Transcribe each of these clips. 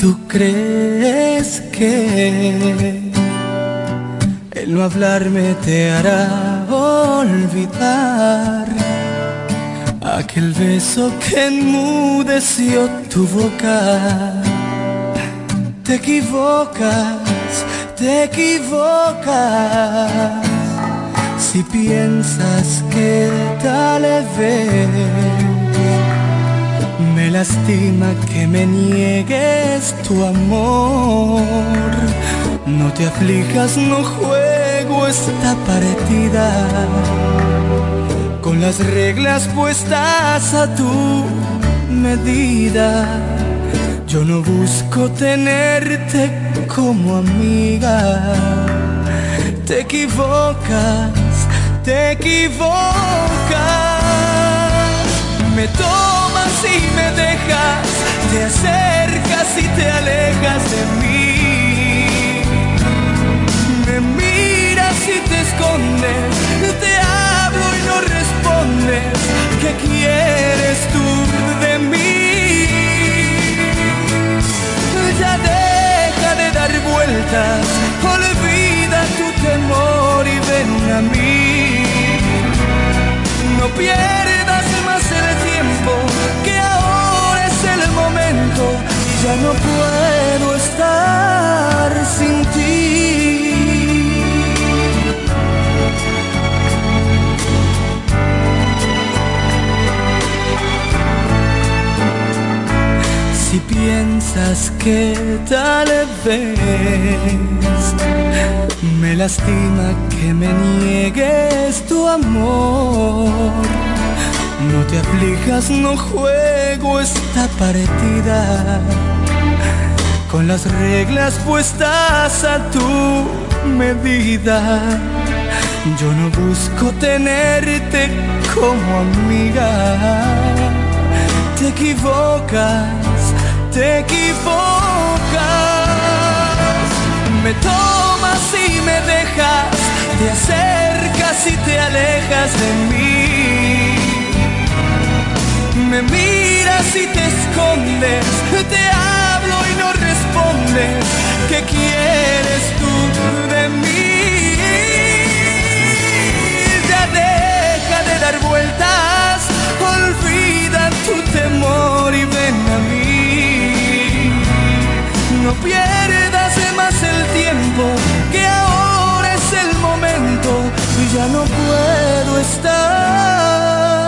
¿Tú crees que el no hablarme te hará olvidar aquel beso que enmudeció tu boca? Te equivocas, te equivocas si piensas que tal vez me lastima que me niegues tu amor. No te aflijas, no juego esta partida con las reglas puestas a tu medida. Yo no busco tenerte como amiga. Te equivocas, te equivocas me tomas y me dejas, te acercas y te alejas de mí. Me miras y te escondes, te hablo y no respondes. ¿Qué quieres tú de mí? Ya deja de dar vueltas, olvida tu temor y ven a mí. No pierdas ya no puedo estar sin ti. Si piensas que tal vez me lastima que me niegues tu amor no te aflijas, no juego esta partida con las reglas puestas a tu medida. Yo no busco tenerte como amiga. Te equivocas, te equivocas. Me tomas y me dejas, te acercas y te alejas de mí me miras y te escondes, te hablo y no respondes. ¿Qué quieres tú de mí? Ya deja de dar vueltas, olvida tu temor y ven a mí. No pierdas más el tiempo, que ahora es el momento y ya no puedo estar.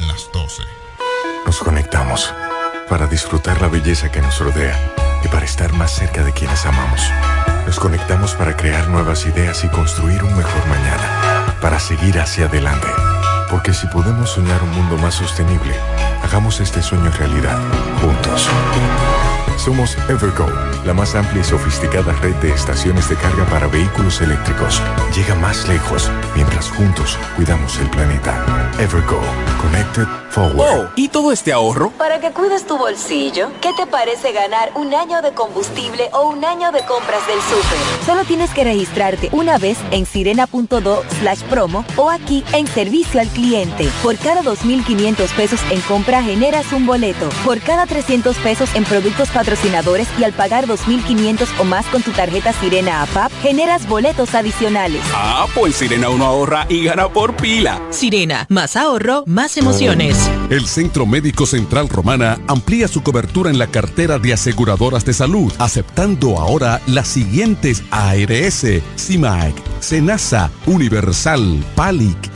Las 12. Nos conectamos para disfrutar la belleza que nos rodea y para estar más cerca de quienes amamos. Nos conectamos para crear nuevas ideas y construir un mejor mañana, para seguir hacia adelante. Porque si podemos soñar un mundo más sostenible, hagamos este sueño realidad, juntos. Somos Evergo, la más amplia y sofisticada red de estaciones de carga para vehículos eléctricos. Llega más lejos mientras juntos cuidamos el planeta. Evergo, Connected Forward. Wow, ¿y todo este ahorro? Para que cuides tu bolsillo, ¿qué te parece ganar un año de combustible o un año de compras del súper? Solo tienes que registrarte una vez en sirena.do slash promo o aquí en servicio al cliente. Por cada 2.500 pesos en compra generas un boleto. Por cada 300 pesos en productos patrocinadores y al pagar 2.500 o más con tu tarjeta Sirena APAP, generas boletos adicionales. Ah, pues Sirena uno ahorra y gana por pila. Sirena, más ahorro, más emociones. El Centro Médico Central Romana amplía su cobertura en la cartera de aseguradoras de salud, aceptando ahora las siguientes ARS, CIMAC, SENASA, Universal, PALIC,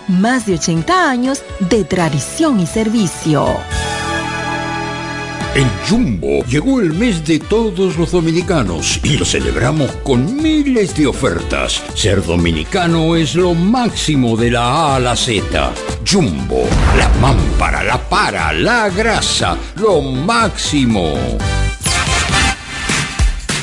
más de 80 años de tradición y servicio. En Jumbo llegó el mes de todos los dominicanos y lo celebramos con miles de ofertas. Ser dominicano es lo máximo de la A a la Z. Jumbo, la mámpara, la para, la grasa, lo máximo.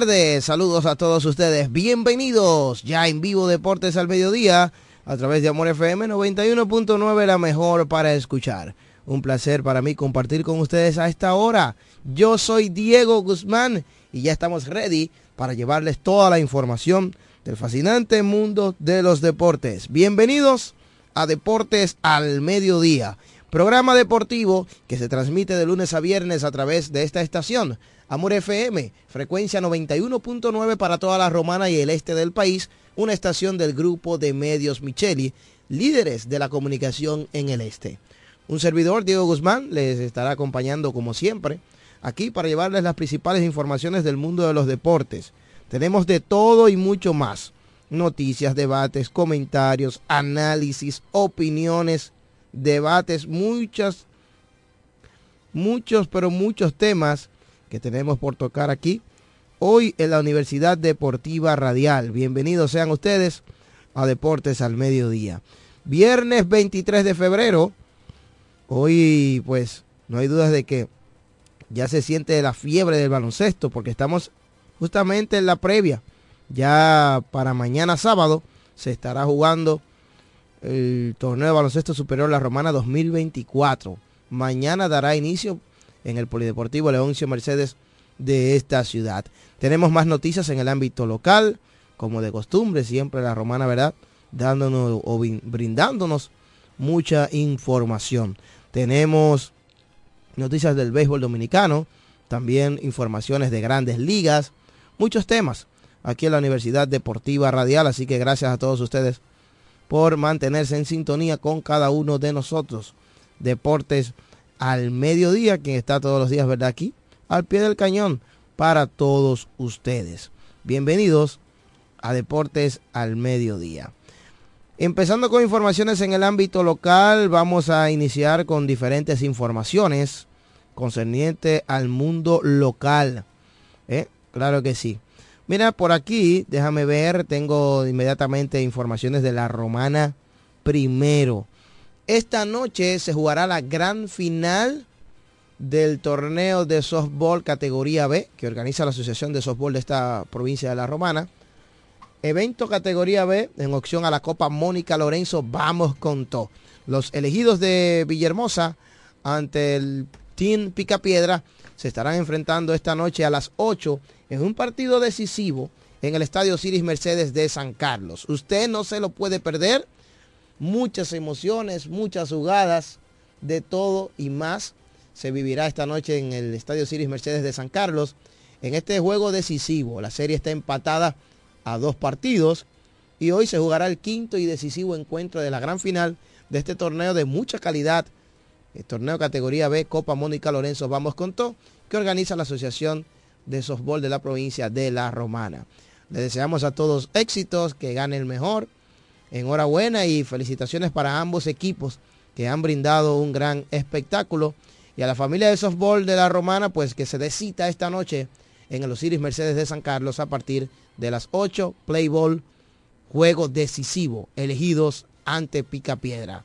Tardes, saludos a todos ustedes, bienvenidos ya en vivo Deportes al Mediodía a través de Amor FM 91.9, la mejor para escuchar. Un placer para mí compartir con ustedes a esta hora. Yo soy Diego Guzmán y ya estamos ready para llevarles toda la información del fascinante mundo de los deportes. Bienvenidos a Deportes al Mediodía. Programa deportivo que se transmite de lunes a viernes a través de esta estación. Amor FM, frecuencia 91.9 para toda la romana y el este del país, una estación del grupo de medios Micheli, líderes de la comunicación en el este. Un servidor, Diego Guzmán, les estará acompañando como siempre aquí para llevarles las principales informaciones del mundo de los deportes. Tenemos de todo y mucho más. Noticias, debates, comentarios, análisis, opiniones, debates, muchas, muchos, pero muchos temas que tenemos por tocar aquí. Hoy en la Universidad Deportiva Radial. Bienvenidos sean ustedes a Deportes al Mediodía. Viernes 23 de febrero Hoy, pues, no hay dudas de que ya se siente la fiebre del baloncesto porque estamos justamente en la previa. Ya para mañana sábado se estará jugando el torneo de baloncesto superior La Romana 2024. Mañana dará inicio en el Polideportivo Leoncio Mercedes de esta ciudad. Tenemos más noticias en el ámbito local, como de costumbre, siempre la Romana, ¿verdad? Dándonos o brindándonos mucha información. Tenemos noticias del béisbol dominicano, también informaciones de grandes ligas, muchos temas aquí en la Universidad Deportiva Radial, así que gracias a todos ustedes por mantenerse en sintonía con cada uno de nosotros. Deportes al mediodía, quien está todos los días, ¿verdad? Aquí, al pie del cañón, para todos ustedes. Bienvenidos a Deportes al mediodía. Empezando con informaciones en el ámbito local, vamos a iniciar con diferentes informaciones concernientes al mundo local. ¿Eh? Claro que sí. Mira, por aquí, déjame ver, tengo inmediatamente informaciones de la Romana primero. Esta noche se jugará la gran final del torneo de softball categoría B que organiza la Asociación de Softball de esta provincia de la Romana. Evento categoría B en opción a la Copa Mónica Lorenzo. Vamos con todo. Los elegidos de Villahermosa ante el Team Picapiedra se estarán enfrentando esta noche a las 8 en un partido decisivo en el Estadio Ciris Mercedes de San Carlos. Usted no se lo puede perder. Muchas emociones, muchas jugadas, de todo y más se vivirá esta noche en el Estadio Ciris Mercedes de San Carlos. En este juego decisivo, la serie está empatada a dos partidos y hoy se jugará el quinto y decisivo encuentro de la gran final de este torneo de mucha calidad, el torneo categoría B Copa Mónica Lorenzo Vamos con todo, que organiza la Asociación de Softball de la provincia de La Romana. Le deseamos a todos éxitos, que gane el mejor. Enhorabuena y felicitaciones para ambos equipos que han brindado un gran espectáculo. Y a la familia de softball de la Romana, pues que se decita esta noche en el Osiris Mercedes de San Carlos a partir de las 8, Playball, juego decisivo, elegidos ante Picapiedra.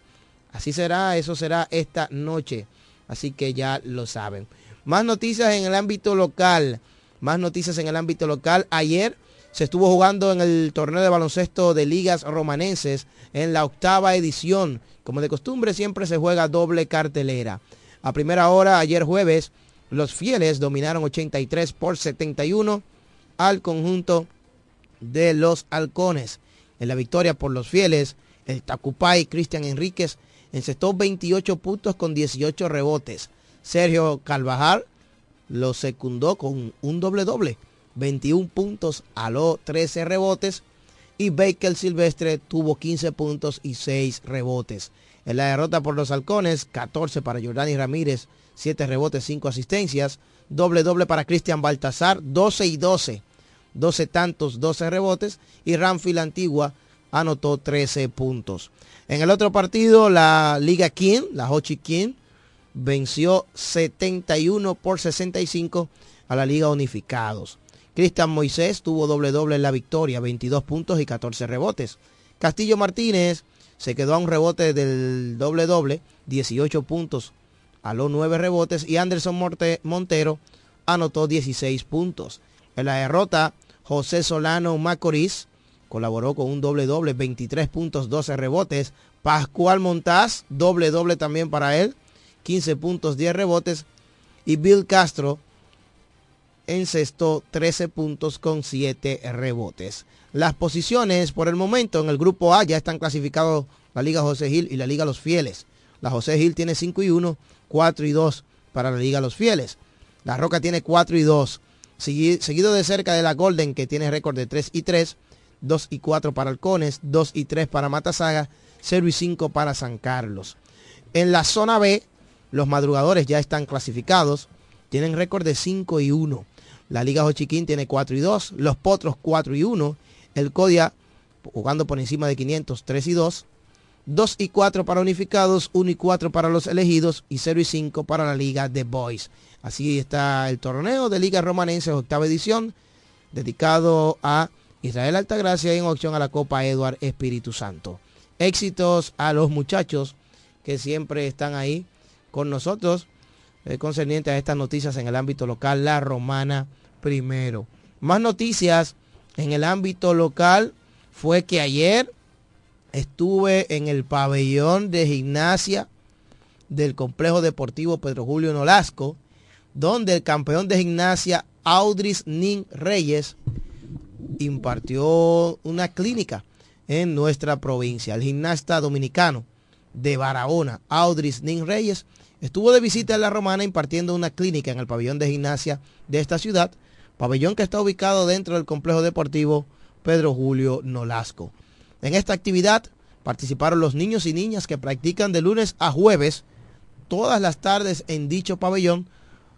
Así será, eso será esta noche. Así que ya lo saben. Más noticias en el ámbito local. Más noticias en el ámbito local. Ayer se estuvo jugando en el torneo de baloncesto de ligas romanenses en la octava edición. Como de costumbre siempre se juega doble cartelera. A primera hora, ayer jueves, los fieles dominaron 83 por 71 al conjunto de los halcones. En la victoria por los fieles, el Tacupay Cristian Enríquez encestó 28 puntos con 18 rebotes. Sergio Calvajar lo secundó con un doble doble, 21 puntos, aló 13 rebotes y Baker Silvestre tuvo 15 puntos y 6 rebotes. En la derrota por los halcones, 14 para Jordani Ramírez, 7 rebotes, 5 asistencias, doble doble para Cristian Baltazar, 12 y 12 12 tantos, 12 rebotes y Ramfield Antigua anotó 13 puntos. En el otro partido, la Liga King, la Hochi King, venció 71 por 65 a la Liga Unificados. Cristian Moisés tuvo doble doble en la victoria, 22 puntos y 14 rebotes. Castillo Martínez se quedó a un rebote del doble doble, 18 puntos a los 9 rebotes y Anderson Montero anotó 16 puntos. En la derrota, José Solano Macorís colaboró con un doble doble, 23 puntos, 12 rebotes. Pascual Montaz, doble doble también para él, 15 puntos, 10 rebotes. Y Bill Castro encestó 13 puntos con 7 rebotes. Las posiciones por el momento en el grupo A ya están clasificados la Liga José Gil y la Liga Los Fieles. La José Gil tiene 5 y 1, 4 y 2 para la Liga Los Fieles. La Roca tiene 4 y 2, seguido de cerca de la Golden que tiene récord de 3 y 3, 2 y 4 para Halcones, 2 y 3 para Matasaga, 0 y 5 para San Carlos. En la zona B, los madrugadores ya están clasificados, tienen récord de 5 y 1. La Liga Jochiquín tiene 4 y 2, los Potros 4 y 1, el Codia jugando por encima de 500, 3 y 2, 2 y 4 para unificados, 1 y 4 para los elegidos y 0 y 5 para la Liga de Boys. Así está el torneo de Liga Romanense, octava edición, dedicado a Israel Altagracia en opción a la Copa Eduard Espíritu Santo. Éxitos a los muchachos que siempre están ahí con nosotros, eh, concerniente a estas noticias en el ámbito local, la romana primero. Más noticias en el ámbito local fue que ayer estuve en el pabellón de gimnasia del complejo deportivo Pedro Julio Nolasco, donde el campeón de gimnasia Audris Nin Reyes impartió una clínica en nuestra provincia. El gimnasta dominicano de Barahona, Audris Nin Reyes, estuvo de visita en la Romana impartiendo una clínica en el pabellón de gimnasia de esta ciudad, pabellón que está ubicado dentro del complejo deportivo Pedro Julio Nolasco. En esta actividad participaron los niños y niñas que practican de lunes a jueves todas las tardes en dicho pabellón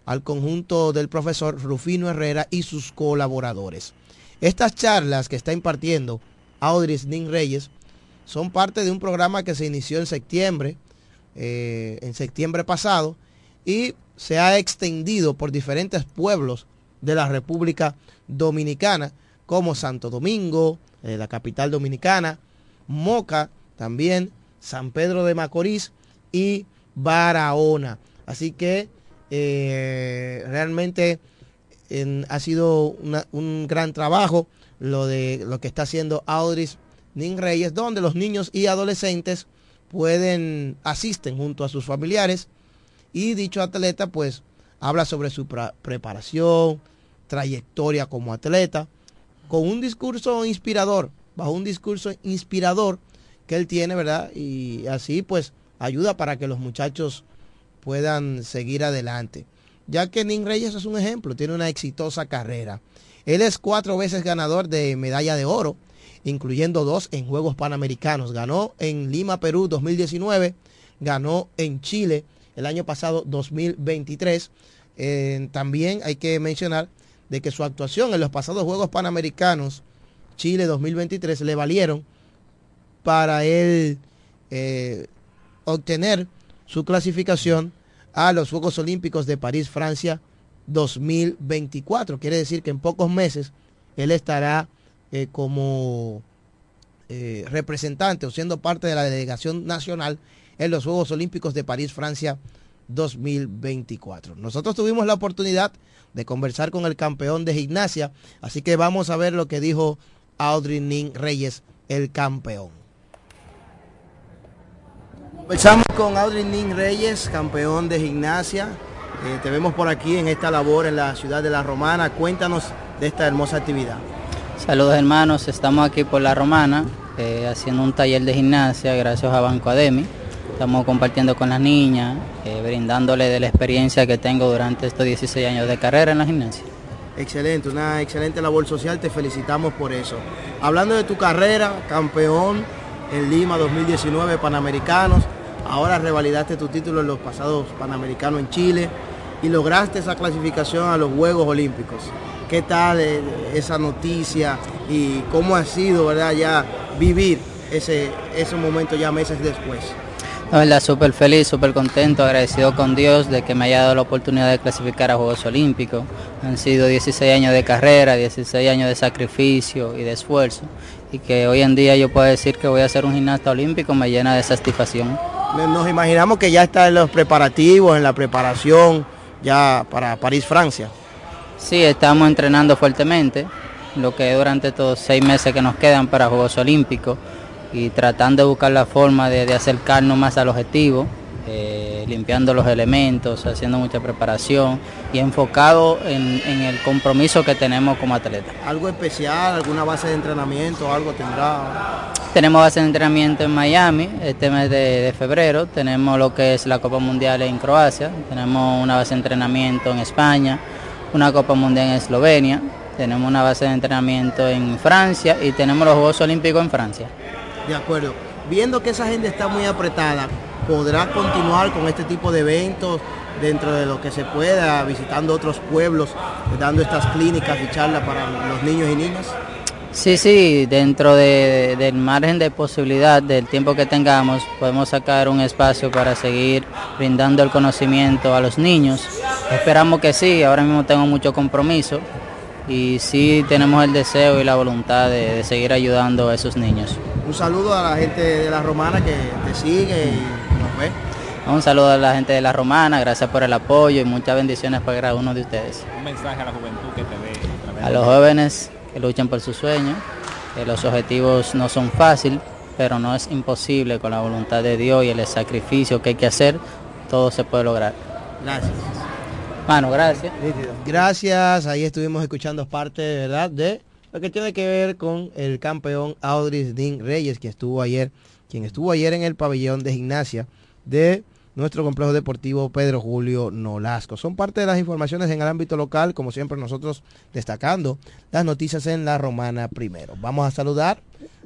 al conjunto del profesor Rufino Herrera y sus colaboradores. Estas charlas que está impartiendo Audris Nin Reyes son parte de un programa que se inició en septiembre, eh, en septiembre pasado, y se ha extendido por diferentes pueblos de la República Dominicana, como Santo Domingo, eh, la capital dominicana, Moca también, San Pedro de Macorís y Barahona. Así que eh, realmente ha sido un gran trabajo lo de lo que está haciendo Audris Nin Reyes, donde los niños y adolescentes pueden, asisten junto a sus familiares y dicho atleta pues habla sobre su preparación, trayectoria como atleta, con un discurso inspirador, bajo un discurso inspirador que él tiene, ¿verdad? Y así pues ayuda para que los muchachos puedan seguir adelante. Ya que Nin Reyes es un ejemplo, tiene una exitosa carrera. Él es cuatro veces ganador de medalla de oro, incluyendo dos en Juegos Panamericanos. Ganó en Lima, Perú 2019, ganó en Chile el año pasado 2023. Eh, también hay que mencionar de que su actuación en los pasados Juegos Panamericanos Chile 2023 le valieron para él eh, obtener su clasificación a los Juegos Olímpicos de París, Francia 2024. Quiere decir que en pocos meses él estará eh, como eh, representante o siendo parte de la delegación nacional en los Juegos Olímpicos de París, Francia 2024. Nosotros tuvimos la oportunidad de conversar con el campeón de gimnasia, así que vamos a ver lo que dijo Audrey Nin Reyes, el campeón. Conversamos con Audrey Nin Reyes, campeón de gimnasia. Eh, te vemos por aquí en esta labor en la ciudad de La Romana. Cuéntanos de esta hermosa actividad. Saludos hermanos, estamos aquí por La Romana eh, haciendo un taller de gimnasia gracias a Banco Ademi. Estamos compartiendo con las niñas, eh, brindándole de la experiencia que tengo durante estos 16 años de carrera en la gimnasia. Excelente, una excelente labor social, te felicitamos por eso. Hablando de tu carrera, campeón en Lima 2019 Panamericanos, ahora revalidaste tu título en los pasados Panamericanos en Chile y lograste esa clasificación a los Juegos Olímpicos. ¿Qué tal eh, esa noticia y cómo ha sido, verdad, ya vivir ese, ese momento ya meses después? La verdad, súper feliz, súper contento, agradecido con Dios de que me haya dado la oportunidad de clasificar a Juegos Olímpicos. Han sido 16 años de carrera, 16 años de sacrificio y de esfuerzo. Y que hoy en día yo puedo decir que voy a ser un gimnasta olímpico me llena de satisfacción. Nos imaginamos que ya está en los preparativos, en la preparación ya para París, Francia. Sí, estamos entrenando fuertemente, lo que durante estos seis meses que nos quedan para Juegos Olímpicos y tratando de buscar la forma de, acercarnos más al objetivo. eh, limpiando los elementos, haciendo mucha preparación y enfocado en, el compromiso que tenemos como atleta. ¿Algo especial, alguna base de entrenamiento, algo tendrá? Tenemos base de entrenamiento en Miami este mes de, febrero, tenemos lo que es la Copa Mundial en Croacia, tenemos una base de entrenamiento en España, una Copa Mundial en Eslovenia, tenemos una base de entrenamiento en Francia y tenemos los Juegos Olímpicos en Francia. De acuerdo. Viendo que esa gente está muy apretada, podrá continuar con este tipo de eventos dentro de lo que se pueda, visitando otros pueblos, dando estas clínicas y charlas para los niños y niñas? Sí, sí, dentro del margen de posibilidad del tiempo que tengamos, podemos sacar un espacio para seguir brindando el conocimiento a los niños. Esperamos que sí, ahora mismo tengo mucho compromiso y sí tenemos el deseo y la voluntad de, de seguir ayudando a esos niños. Un saludo a la gente de la Romana que te sigue y un saludo a la gente de La Romana, gracias por el apoyo y muchas bendiciones para cada uno de ustedes. Un mensaje a la juventud que te ve. A, los jóvenes que luchan por sus sueños, que los objetivos no son fáciles, pero no es imposible con la voluntad de Dios y el sacrificio que hay que hacer, todo se puede lograr. Gracias. Mano, gracias. Gracias, ahí estuvimos escuchando parte, ¿verdad?, de lo que tiene que ver con el campeón Audris Dean Reyes, que estuvo ayer, quien estuvo ayer en el pabellón de gimnasia de nuestro complejo deportivo Pedro Julio Nolasco. Son parte de las informaciones en el ámbito local, como siempre nosotros destacando las noticias en la romana primero. Vamos a saludar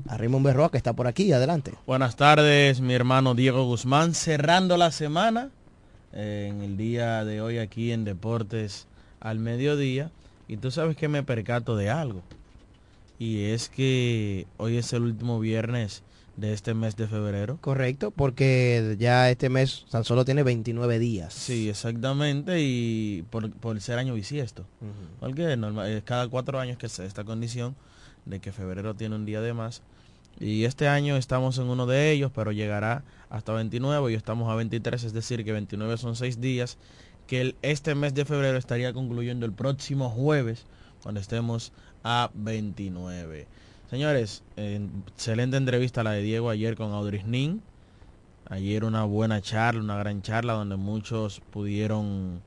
a Raymond Berroa que está por aquí, adelante. Buenas tardes, mi hermano Diego Guzmán, cerrando la semana eh, en el día de hoy aquí en Deportes al mediodía. Y tú sabes que me percato de algo. Y es que hoy es el último viernes de este mes de febrero. Correcto, porque ya este mes tan solo tiene 29 días. Sí, exactamente, y por, ser año bisiesto. Porque es cada cuatro años que se esta condición de que febrero tiene un día de más. Y este año estamos en uno de ellos, pero llegará hasta 29 y estamos a 23, es decir, que 29 son seis días, que el, este mes de febrero estaría concluyendo el próximo jueves, cuando estemos a 29. Señores, excelente entrevista la de Diego ayer con Audrey Nin. Ayer una buena charla, una gran charla donde muchos pudieron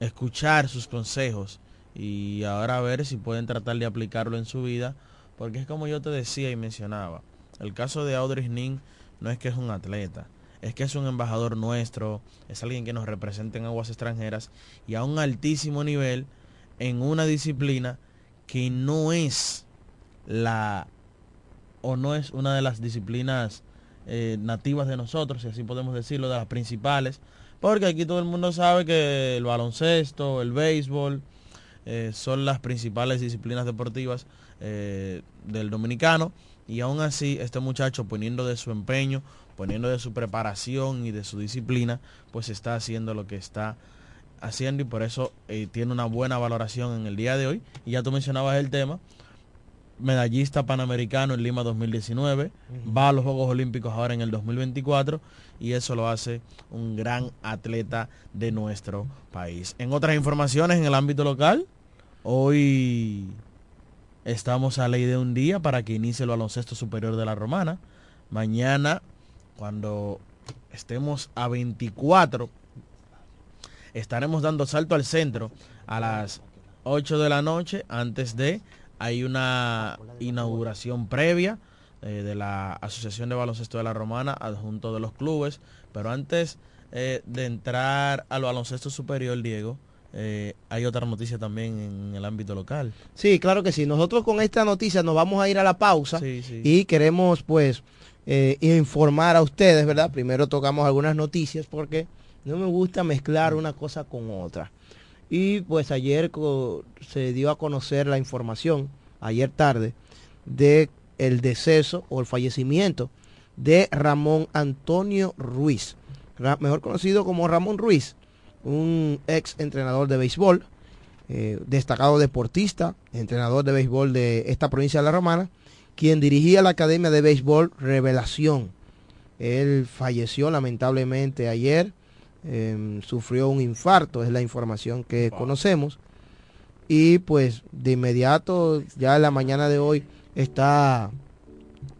escuchar sus consejos y ahora a ver si pueden tratar de aplicarlo en su vida, porque es como yo te decía y mencionaba, el caso de Audrey Nin no es que es un atleta, es que es un embajador nuestro, es alguien que nos representa en aguas extranjeras y a un altísimo nivel en una disciplina que no es la o no es una de las disciplinas eh, nativas de nosotros, si así podemos decirlo, de las principales, porque aquí todo el mundo sabe que el baloncesto, el béisbol, eh, son las principales disciplinas deportivas eh, del dominicano, y aún así este muchacho poniendo de su empeño, poniendo de su preparación y de su disciplina, pues está haciendo lo que está haciendo y por eso tiene una buena valoración en el día de hoy. Y ya tú mencionabas el tema, medallista panamericano en Lima 2019, va a los Juegos Olímpicos ahora en el 2024 y eso lo hace un gran atleta de nuestro país. En otras informaciones en el ámbito local, hoy estamos a ley de un día para que inicie el baloncesto superior de la Romana. Mañana, cuando estemos a 24, estaremos dando salto al centro a las 8 de la noche antes de hay una inauguración previa eh, de la Asociación de Baloncesto de la Romana, adjunto de los clubes, pero antes eh, de entrar al baloncesto superior, Diego, eh, hay otra noticia también en el ámbito local. Sí, claro que sí. Nosotros con esta noticia nos vamos a ir a la pausa y queremos pues informar a ustedes, ¿verdad? Primero tocamos algunas noticias porque no me gusta mezclar una cosa con otra. Y pues ayer se dio a conocer la información, ayer tarde, de el deceso o el fallecimiento de Ramón Antonio Ruiz, mejor conocido como Ramón Ruiz, un ex entrenador de béisbol, eh, destacado deportista, entrenador de béisbol de esta provincia de La Romana, quien dirigía la Academia de Béisbol Revelación. Él falleció lamentablemente ayer Em, sufrió un infarto, es la información que conocemos. Y pues de inmediato, ya en la mañana de hoy, está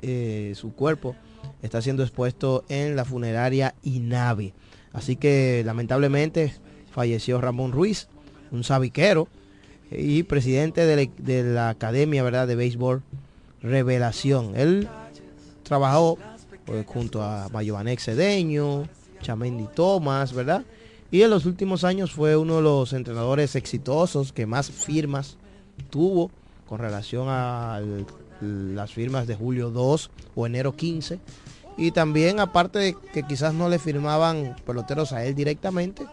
eh, su cuerpo está siendo expuesto en la funeraria INAVI. Así que lamentablemente falleció Ramón Ruiz, un sabiquero y presidente de la, de la Academia ¿verdad? de Béisbol Revelación. Él trabajó pues, junto a Mayovanex Cedeño, Chamendi Thomas, ¿verdad? Y en los últimos años fue uno de los entrenadores exitosos que más firmas tuvo con relación a las firmas de julio 2 o enero 15. Y también aparte de que quizás no le firmaban peloteros a él directamente,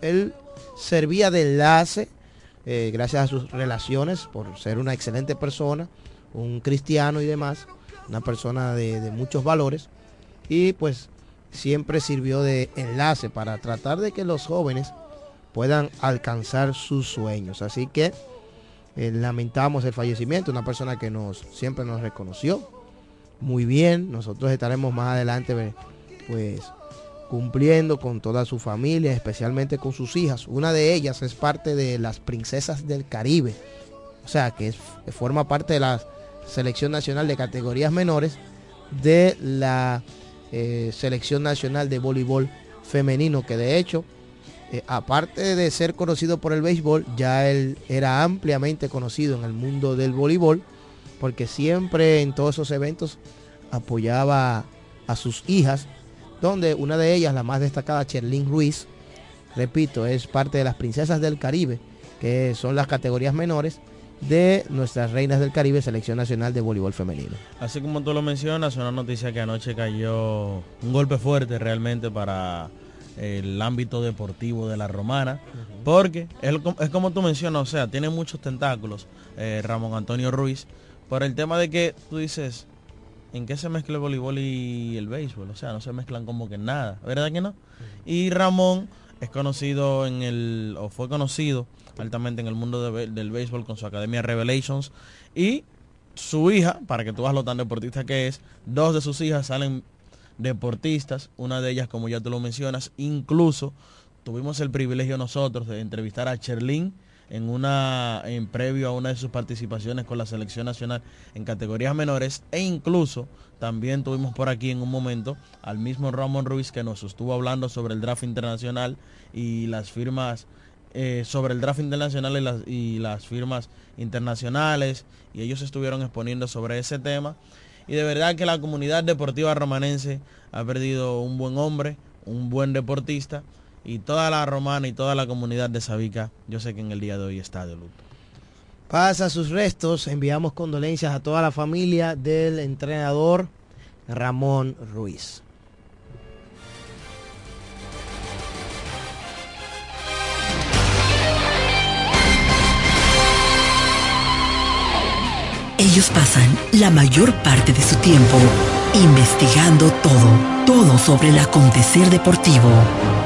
él servía de enlace eh, gracias a sus relaciones por ser una excelente persona, un cristiano y demás, una persona de muchos valores. Y pues siempre sirvió de enlace para tratar de que los jóvenes puedan alcanzar sus sueños. Así que eh, lamentamos el fallecimiento, una persona que nos siempre nos reconoció muy bien. Nosotros estaremos más adelante pues cumpliendo con toda su familia, especialmente con sus hijas. Una de ellas es parte de las princesas del Caribe, o sea que, que forma parte de la selección nacional de categorías menores de la eh, selección nacional de voleibol femenino, que de hecho, eh, aparte de ser conocido por el béisbol, ya él era ampliamente conocido en el mundo del voleibol, porque siempre en todos esos eventos apoyaba a sus hijas, donde una de ellas, la más destacada, Cherlyn Ruiz, repito, es parte de las princesas del Caribe, que son las categorías menores, de nuestras reinas del Caribe, Selección Nacional de Voleibol Femenino. Así como tú lo mencionas, una noticia que anoche cayó un golpe fuerte realmente para el ámbito deportivo de la romana, porque es, como tú mencionas, o sea, tiene muchos tentáculos eh, Ramón Antonio Ruiz, por el tema de que tú dices, ¿en qué se mezcla el voleibol y el béisbol? O sea, no se mezclan como que nada, ¿verdad que no? Y Ramón es conocido en el, o fue conocido altamente en el mundo del béisbol con su academia Revelations. Y su hija, para que tú veas lo tan deportista que es, dos de sus hijas salen deportistas, una de ellas, como ya tú lo mencionas, incluso tuvimos el privilegio nosotros de entrevistar a Cherlin en una en previo a una de sus participaciones con la selección nacional en categorías menores e incluso también tuvimos por aquí en un momento al mismo Ramón Ruiz que nos estuvo hablando sobre el draft internacional y las firmas eh, sobre el draft internacional y las, firmas internacionales y ellos estuvieron exponiendo sobre ese tema. Y de verdad que la comunidad deportiva romanense ha perdido un buen hombre, un buen deportista y toda la romana y toda la comunidad de Sabica, yo sé que en el día de hoy está de luto. Pasa sus restos, enviamos condolencias a toda la familia del entrenador Ramón Ruiz. Ellos pasan la mayor parte de su tiempo investigando todo, todo sobre el acontecer deportivo.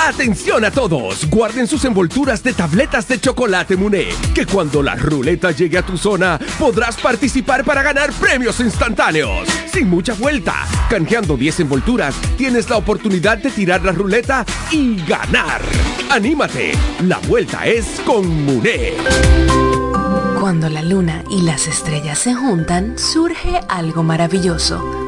Atención a todos, guarden sus envolturas de tabletas de chocolate Muné, que cuando la ruleta llegue a tu zona podrás participar para ganar premios instantáneos. Sin mucha vuelta, canjeando 10 envolturas, tienes la oportunidad de tirar la ruleta y ganar. Anímate, la vuelta es con Muné. Cuando la luna y las estrellas se juntan, surge algo maravilloso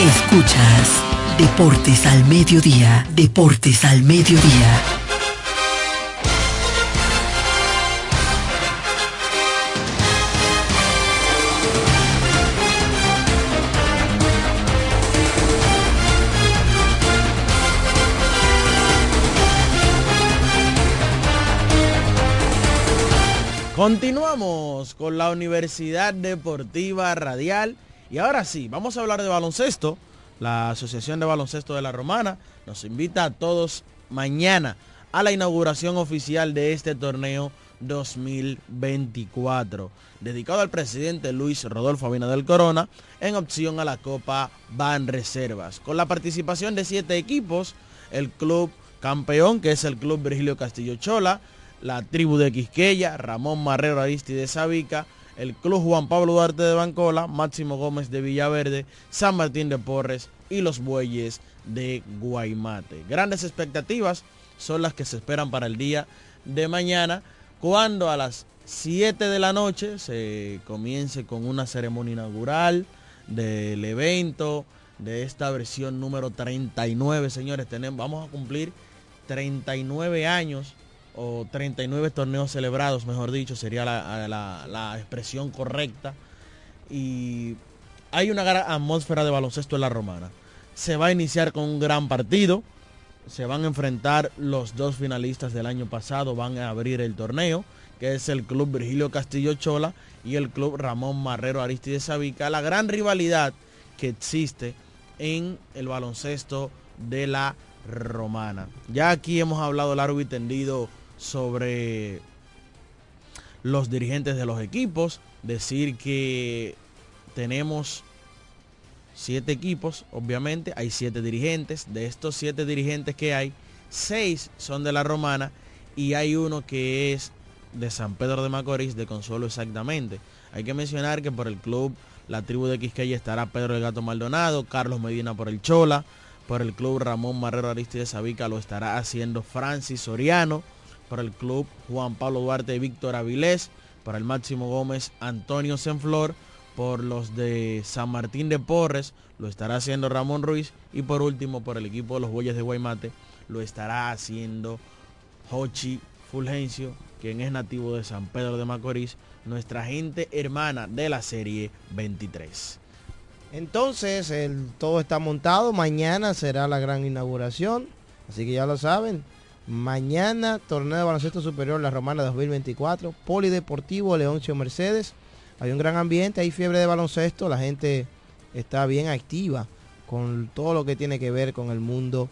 Escuchas Deportes al Mediodía, Deportes al Mediodía. Continuamos con la Universidad Deportiva Radial y ahora sí, vamos a hablar de baloncesto. La Asociación de Baloncesto de la Romana nos invita a todos mañana a la inauguración oficial de este torneo 2024, dedicado al presidente Luis Rodolfo Abinadel Corona en opción a la Copa Ban Reservas, con la participación de siete equipos, el club campeón, que es el club Virgilio Castillo Chola, la tribu de Quisqueya, Ramón Marrero Aristide Sabica, el Club Juan Pablo Duarte de Bancola, Máximo Gómez de Villaverde, San Martín de Porres y los Bueyes de Guaymate. Grandes expectativas son las que se esperan para el día de mañana, cuando a las 7 de la noche se comience con una ceremonia inaugural del evento, de esta versión número 39, señores. Tenemos, vamos a cumplir 39 años o 39 torneos celebrados, mejor dicho, sería la, la, la, expresión correcta. Y hay una gran atmósfera de baloncesto en la romana. Se va a iniciar con un gran partido. Se van a enfrentar los dos finalistas del año pasado. Van a abrir el torneo, que es el Club Virgilio Castillo Chola y el Club Ramón Marrero Aristides Sabica. La gran rivalidad que existe en el baloncesto de la romana. Ya aquí hemos hablado largo y tendido sobre los dirigentes de los equipos. Decir que tenemos siete equipos, obviamente, hay siete dirigentes. De estos siete dirigentes que hay, seis son de la Romana y hay uno que es de San Pedro de Macorís, de Consuelo exactamente. Hay que mencionar que por el club La Tribu de Quisqueya estará Pedro el Gato Maldonado, Carlos Medina por el Chola, por el club Ramón Marrero Aristides Sabica lo estará haciendo Francis Soriano, para el club Juan Pablo Duarte y Víctor Avilés, para el Máximo Gómez Antonio Senflor, por los de San Martín de Porres lo estará haciendo Ramón Ruiz y por último por el equipo de los Bueyes de Guaymate lo estará haciendo Hochi Fulgencio, quien es nativo de San Pedro de Macorís, nuestra gente hermana de la serie 23. Entonces, todo está montado, mañana será la gran inauguración, así que ya lo saben, Mañana, torneo de baloncesto superior La Romana 2024. Polideportivo Leoncio Mercedes. Hay un gran ambiente, hay fiebre de baloncesto. La gente está bien activa con todo lo que tiene que ver con el mundo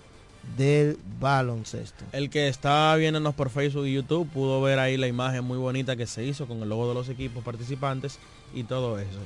del baloncesto. El que está viéndonos por Facebook y YouTube pudo ver ahí la imagen muy bonita que se hizo con el logo de los equipos participantes y todo eso.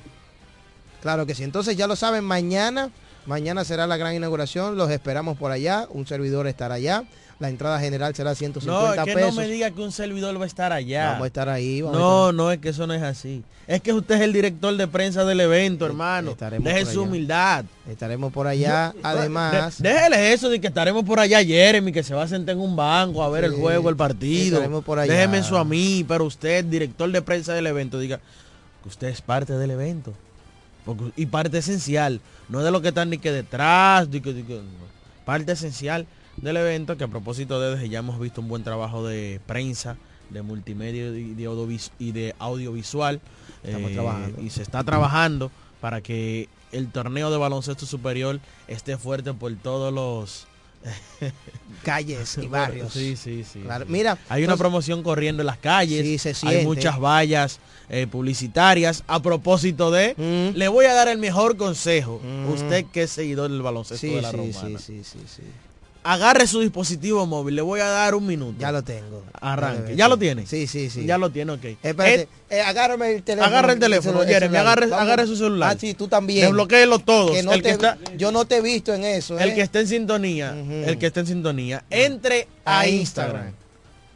Claro que sí. Entonces ya lo saben, mañana, mañana será la gran inauguración. Los esperamos por allá. Un servidor estará allá. La entrada general será No, 150 es que pesos. no me diga que un servidor va a estar allá. Vamos a estar ahí. vamos a No, no, es que eso no es así. Es que usted es el director de prensa del evento, hermano. estaremos Deje su humildad. Estaremos por allá. Además, De- déjele eso de que estaremos por allá Jeremy, que se va a sentar en un banco a ver el juego, el partido. estaremos por allá. Déjeme eso a mí, pero usted, director de prensa del evento, diga que usted es parte del evento. Porque- y parte esencial. No es de lo que están ni que detrás, ni que- ni que- no. parte esencial del evento, que a propósito de eso ya hemos visto un buen trabajo de prensa, de multimedia y de, audiovis- y de audiovisual. Estamos eh, trabajando. Y se está trabajando para que el torneo de baloncesto superior esté fuerte por todos los calles y barrios. Sí, sí, sí. Claro. Mira, hay una promoción corriendo en las calles. Sí, se hay muchas vallas eh, publicitarias. A propósito de, Mm. le voy a dar el mejor consejo. Usted que es seguidor del baloncesto Sí, de la sí, romana. sí, sí, sí, sí. Agarre su dispositivo móvil. Le voy a dar un minuto. Ya lo tengo. Arranque. ¿Ya lo tiene? Sí, sí, sí. Ya lo tiene, ok. Espérate, Eh, eh, agárrame el teléfono. Agarra el teléfono, Jeremy, agarre, agarre su celular. Ah, sí, tú también. Desbloquéelo todos. Que no el que está, Yo no te he visto en eso. el ¿eh? que esté en sintonía, el que esté en sintonía, entre A a Instagram. Instagram.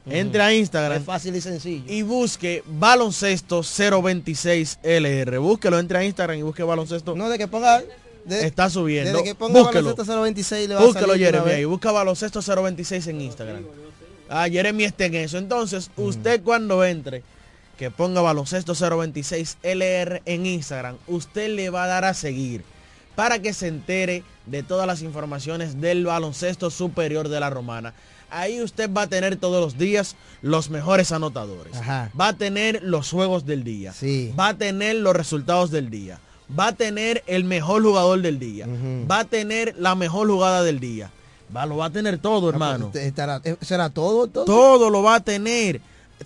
Entre a Instagram Es fácil y sencillo. y busque baloncesto 026 LR. Búsquelo, entre a Instagram y busque baloncesto. No, de que ponga... Está subiendo. Desde que ponga Búsquelo. baloncesto 026 le va a Búsquelo, una Jeremy, ahí. Busca baloncesto 026 en Instagram. Ah, Jeremy está en eso. Entonces, usted cuando entre, que ponga baloncesto 026 LR en Instagram, usted le va a dar a seguir para que se entere de todas las informaciones del baloncesto superior de la romana. Ahí usted va a tener todos los días los mejores anotadores. Ajá. Va a tener los juegos del día. Sí. Va a tener los resultados del día. Va a tener el mejor jugador del día. Va a tener la mejor jugada del día. Va, lo va a tener todo, hermano. Este- estará- eh, ¿Será todo? entonces? Todo lo va a tener.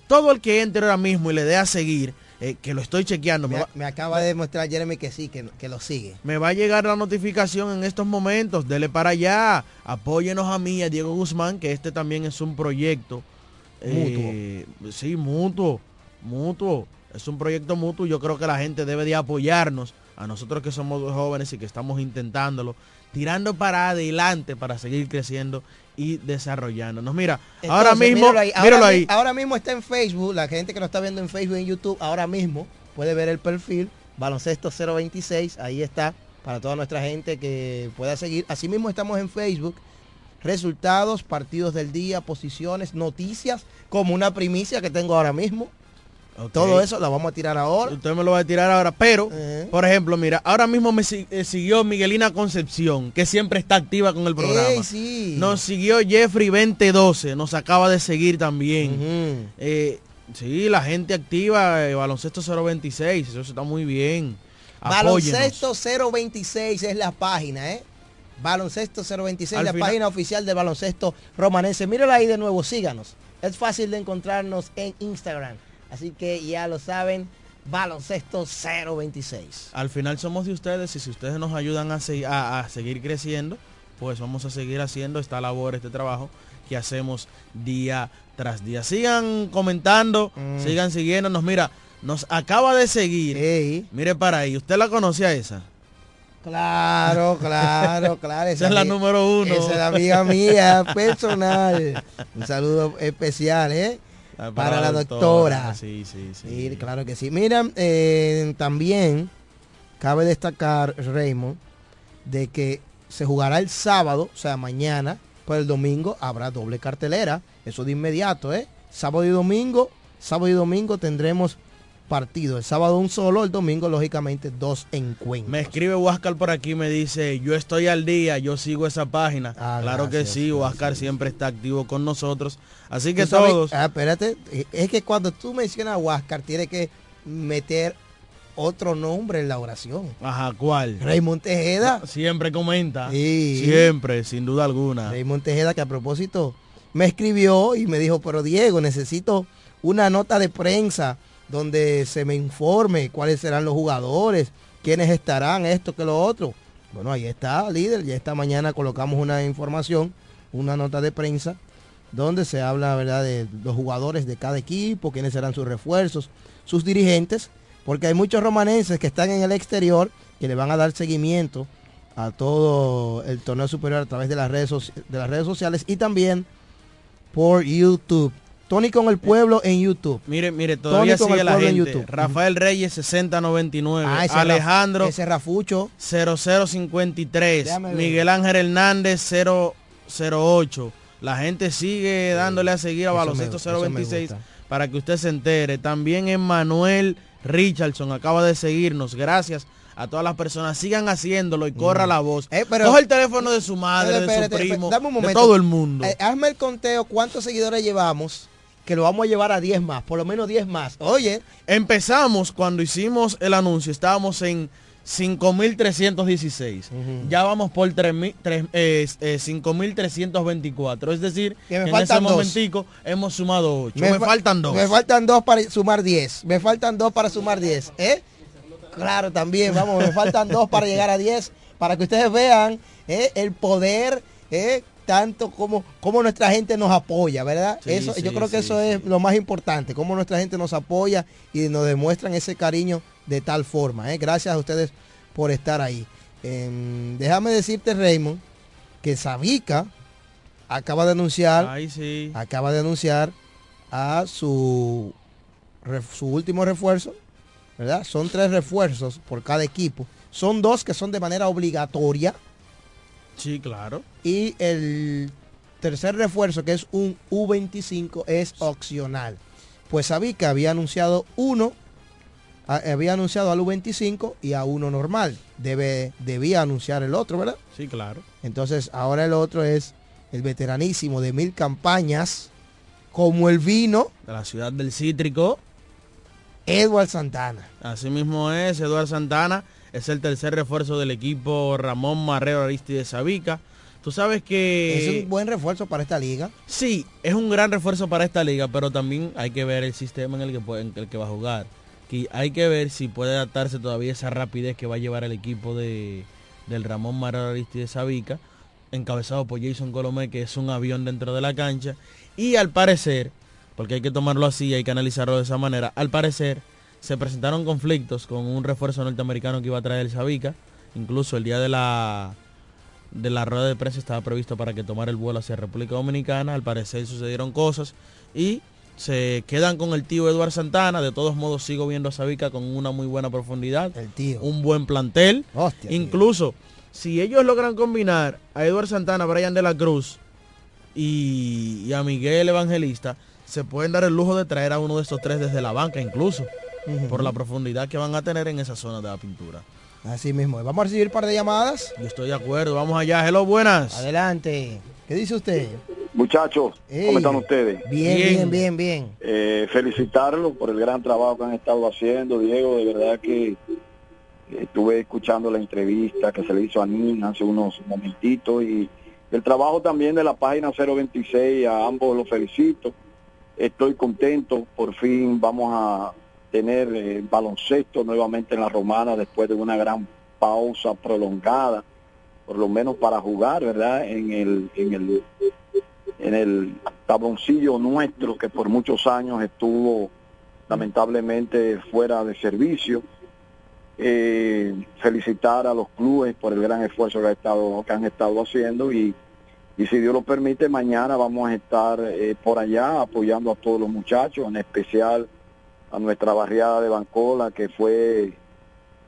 Todo el que entre ahora mismo y le dé a seguir, eh, que lo estoy chequeando, me Me, va, me acaba de demostrar Jeremy que sí, que, que lo sigue. me va a llegar la notificación en estos momentos. Dele para allá. Apóyenos a mí, a Diego Guzmán, que este también es un proyecto. eh, sí, mutuo. Mutuo. Es un proyecto mutuo. Yo creo que la gente debe de apoyarnos. A nosotros que somos jóvenes y que estamos intentándolo. Tirando para adelante para seguir creciendo y desarrollándonos. Mira, ahora mismo, míralo ahí. Ahora míralo mi- ahí. ahora mismo está en Facebook, la gente que lo está viendo en Facebook y en YouTube, ahora mismo puede ver el perfil Baloncesto 026, ahí está, para toda nuestra gente que pueda seguir. Asimismo estamos en Facebook, resultados, partidos del día, posiciones, noticias, como una primicia que tengo ahora mismo. Todo eso la vamos a tirar ahora. Usted me lo va a tirar ahora, pero, Eh. por ejemplo, mira, ahora mismo me eh, siguió Miguelina Concepción, que siempre está activa con el programa. Ey, sí. Nos siguió Jeffrey 2012, nos acaba de seguir también. Eh, sí, la gente activa, eh, baloncesto 026, eso está muy bien. Apóyenos. Baloncesto 026 es la página, ¿eh? Baloncesto 026, Al la final- página oficial del baloncesto romanense. Mírala ahí de nuevo, síganos. Es fácil de encontrarnos en Instagram. Así que ya lo saben, baloncesto 026. Al final somos de ustedes y si ustedes nos ayudan a, se- a- a seguir creciendo, pues vamos a seguir haciendo esta labor, este trabajo que hacemos día tras día. Sigan comentando, Mm. sigan siguiéndonos. Mira, nos acaba de seguir. Mire para ahí, ¿usted la conocía esa? Claro, claro, claro. Esa es la número uno. Esa es la amiga mía, personal. Un saludo especial, ¿eh? Ah, Para, la doctora. Sí, sí, sí. Sí, claro que sí. Mira, eh, también cabe destacar, Raymond, de que se jugará el sábado, o sea, mañana, pues el domingo habrá doble cartelera. Eso de inmediato, ¿eh? Sábado y domingo, sábado y domingo tendremos partido. El sábado un solo, el domingo, lógicamente, dos encuentros. Me escribe Huáscar por aquí, me dice, yo estoy al día, yo sigo esa página. claro que sí, Huáscar siempre está activo con nosotros. Así que todos... ah, espérate, es que cuando tú mencionas a Huáscar, tiene que meter otro nombre en la oración. Ajá, ¿cuál? Raymond Tejeda. Siempre comenta. Sí. Siempre, sin duda alguna. Raymond Tejeda, que a propósito me escribió y me dijo, pero Diego, necesito una nota de prensa donde se me informe cuáles serán los jugadores, quiénes estarán, esto que lo otro. Bueno, ahí está, líder. Ya esta mañana colocamos una información, una nota de prensa, donde se habla, ¿verdad?, de los jugadores de cada equipo, quiénes serán sus refuerzos, sus dirigentes, porque hay muchos romanenses que están en el exterior que le van a dar seguimiento a todo el torneo superior a través de las redes, de las redes sociales y también por YouTube. Tony con el pueblo en YouTube. Mire, mire, todavía Tony con sigue el la pueblo en gente. YouTube. Rafael Reyes 6099, Ah, ese Alejandro ese Rafucho. 0053, Déjame ver. Miguel Ángel Hernández 008. La gente sigue dándole a seguir a Baloncesto eso me 026 gusta. para que usted se entere. También Emmanuel Richardson acaba de seguirnos. Gracias a todas las personas. Sigan haciéndolo y corra la voz. Eh, pero- Coge el teléfono de su madre, Espérate, de su espérate, primo, dame un de todo el mundo. Eh, hazme el conteo cuántos seguidores llevamos, que lo vamos a llevar a 10 más, por lo menos 10 más. Oye, Empezamos cuando hicimos el anuncio, estábamos en 5.316. Ya vamos por 3.000, tres- eh, eh, 5.324. Es decir, Que me en ese dos. momentico hemos sumado 8. Me, fa- faltan dos. Me faltan dos para sumar 10. Me faltan dos para sumar 10. ¿Eh? Claro, también, vamos, me faltan dos para llegar a 10. Para que ustedes vean ¿eh? el poder, ¿eh? tanto como, como nuestra gente nos apoya, ¿verdad? Sí, eso, sí, yo creo que sí, eso es lo más importante, cómo nuestra gente nos apoya y nos demuestran ese cariño de tal forma. ¿eh? Gracias a ustedes por estar ahí. Em, déjame decirte, Raymond, que Sabica acaba de anunciar Ay, sí. acaba de anunciar a su, su último refuerzo, ¿verdad? Son tres refuerzos por cada equipo. Son dos que son de manera obligatoria Sí, claro. y el tercer refuerzo, que es un U25, es opcional. Pues que había anunciado uno, había anunciado al U25 y a uno normal. Debe, debía anunciar el otro, ¿verdad? Sí, claro. Entonces ahora el otro es el veteranísimo de mil campañas, como el vino, De la ciudad del cítrico. Edward Santana. Así mismo es, Eduardo Santana. Es el tercer refuerzo del equipo Ramón Marrero Aristide Sabica. Tú sabes que... Es un buen refuerzo para esta liga. Sí, es un gran refuerzo para esta liga, pero también hay que ver el sistema en el que, puede- en el que va a jugar. Que hay que ver si puede adaptarse todavía esa rapidez que va a llevar el equipo de, del Ramón Marrero Aristide Sabica, encabezado por Jason Colomé, que es un avión dentro de la cancha. Y al parecer, porque hay que tomarlo así, hay que analizarlo de esa manera, al parecer se presentaron conflictos con un refuerzo norteamericano que iba a traer el Sabica. Incluso el día de la de la rueda de prensa estaba previsto para que tomara el vuelo hacia República Dominicana. Al parecer sucedieron cosas y se quedan con el tío Eduardo Santana. De todos modos sigo viendo a Sabica con una muy buena profundidad. El tío. Un buen plantel. Hostia, tío. Incluso si ellos logran combinar a Eduardo Santana, Brian de la Cruz y, y a Miguel Evangelista, se pueden dar el lujo de traer a uno de estos tres desde la banca incluso. Por la profundidad que van a tener en esa zona de la pintura. Así mismo. Vamos a recibir un par de llamadas. Yo estoy de acuerdo. Vamos allá. Hello, buenas. Adelante. ¿Qué dice usted? Muchachos, Ey. ¿cómo están ustedes? Bien, bien, bien, bien. Eh, felicitarlos por el gran trabajo que han estado haciendo, Diego. De verdad que estuve escuchando la entrevista que se le hizo a Nin hace unos momentitos y el trabajo también de la página 026, a ambos los felicito. Estoy contento, por fin vamos a tener eh, baloncesto nuevamente en la romana después de una gran pausa prolongada, por lo menos para jugar, ¿verdad? En el, en el en el tabloncillo nuestro que por muchos años estuvo lamentablemente fuera de servicio. Eh, felicitar a los clubes por el gran esfuerzo que, ha estado, que han estado haciendo y, y si Dios lo permite, mañana vamos a estar eh, por allá apoyando a todos los muchachos, en especial a nuestra barriada de Bancola, que fue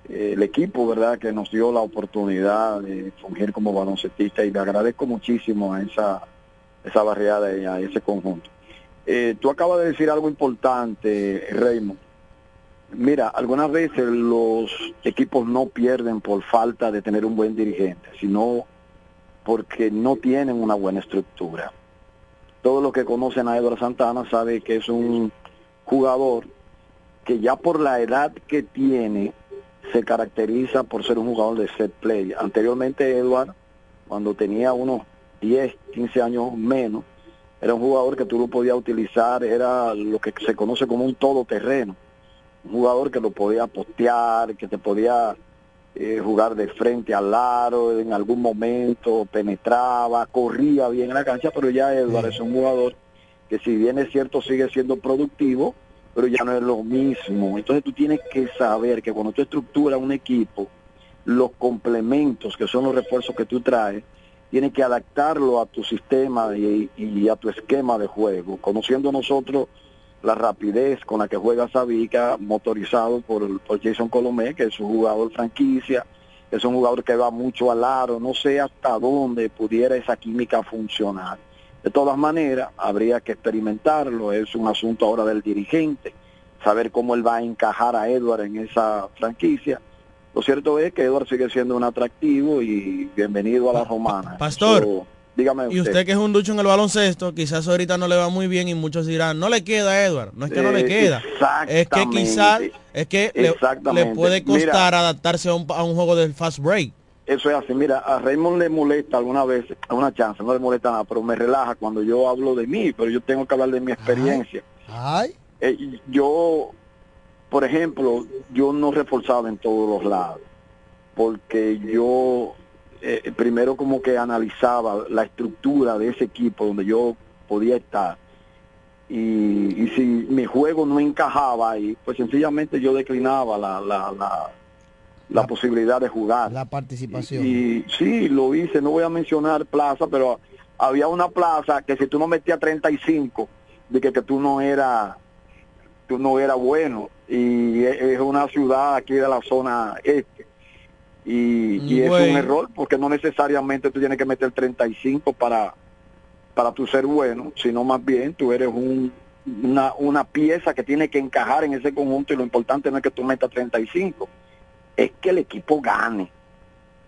eh, el equipo, ¿verdad?, que nos dio la oportunidad de fungir como baloncetista y le agradezco muchísimo a esa, esa barriada y ese conjunto. Eh, tú acabas de decir algo importante, Raymond. Mira, algunas veces los equipos no pierden por falta de tener un buen dirigente, sino porque no tienen una buena estructura. Todos los que conocen a Eduardo Santana saben que es un jugador que ya por la edad que tiene se caracteriza por ser un jugador de set play. Anteriormente Eduardo, cuando tenía unos 10, 15 años menos, era un jugador que tú lo podías utilizar, era lo que se conoce como un todoterreno. Un jugador que lo podía postear, que te podía eh, jugar de frente al aro, en algún momento penetraba, corría bien en la cancha, pero ya Eduardo es un jugador que si bien es cierto sigue siendo productivo, pero ya no es lo mismo. Entonces tú tienes que saber que cuando tú estructuras un equipo, los complementos, que son los refuerzos que tú traes, tienes que adaptarlo a tu sistema y, a tu esquema de juego. Conociendo nosotros la rapidez con la que juega Sabica, motorizado por, por Jason Colomé, que es un jugador franquicia, es un jugador que va mucho al aro, no sé hasta dónde pudiera esa química funcionar. De todas maneras, habría que experimentarlo, es un asunto ahora del dirigente, saber cómo él va a encajar a Edward en esa franquicia. Lo cierto es que Edward sigue siendo un atractivo y bienvenido a la romana. Pastor, Eso, dígame y usted que es un ducho en el baloncesto, quizás ahorita no le va muy bien y muchos dirán, no le queda a Edward, no es que no le Eh, queda, es que quizás es que le, puede costar Mira. adaptarse a un, a un juego del fast break. Eso es así. Mira, a Raymond le molesta alguna vez, a una chance, no le molesta nada, pero me relaja cuando yo hablo de mí, pero yo tengo que hablar de mi experiencia. Eh, y yo, por ejemplo, yo no reforzaba en todos los lados, porque yo eh, primero como que analizaba la estructura de ese equipo donde yo podía estar. Y, y si mi juego no encajaba ahí, pues sencillamente yo declinaba la, la, la, la posibilidad de jugar. La participación. Y sí, lo hice, no voy a mencionar plaza, pero había una plaza que si tú no metías 35, de que, que tú no eras tú no eras bueno. Y es, una ciudad aquí de la zona este. Y, y es un error porque no necesariamente tú tienes que meter 35 para, para tú ser bueno, sino más bien tú eres un, una, una pieza que tiene que encajar en ese conjunto y lo importante no es que tú metas 35, es que el equipo gane.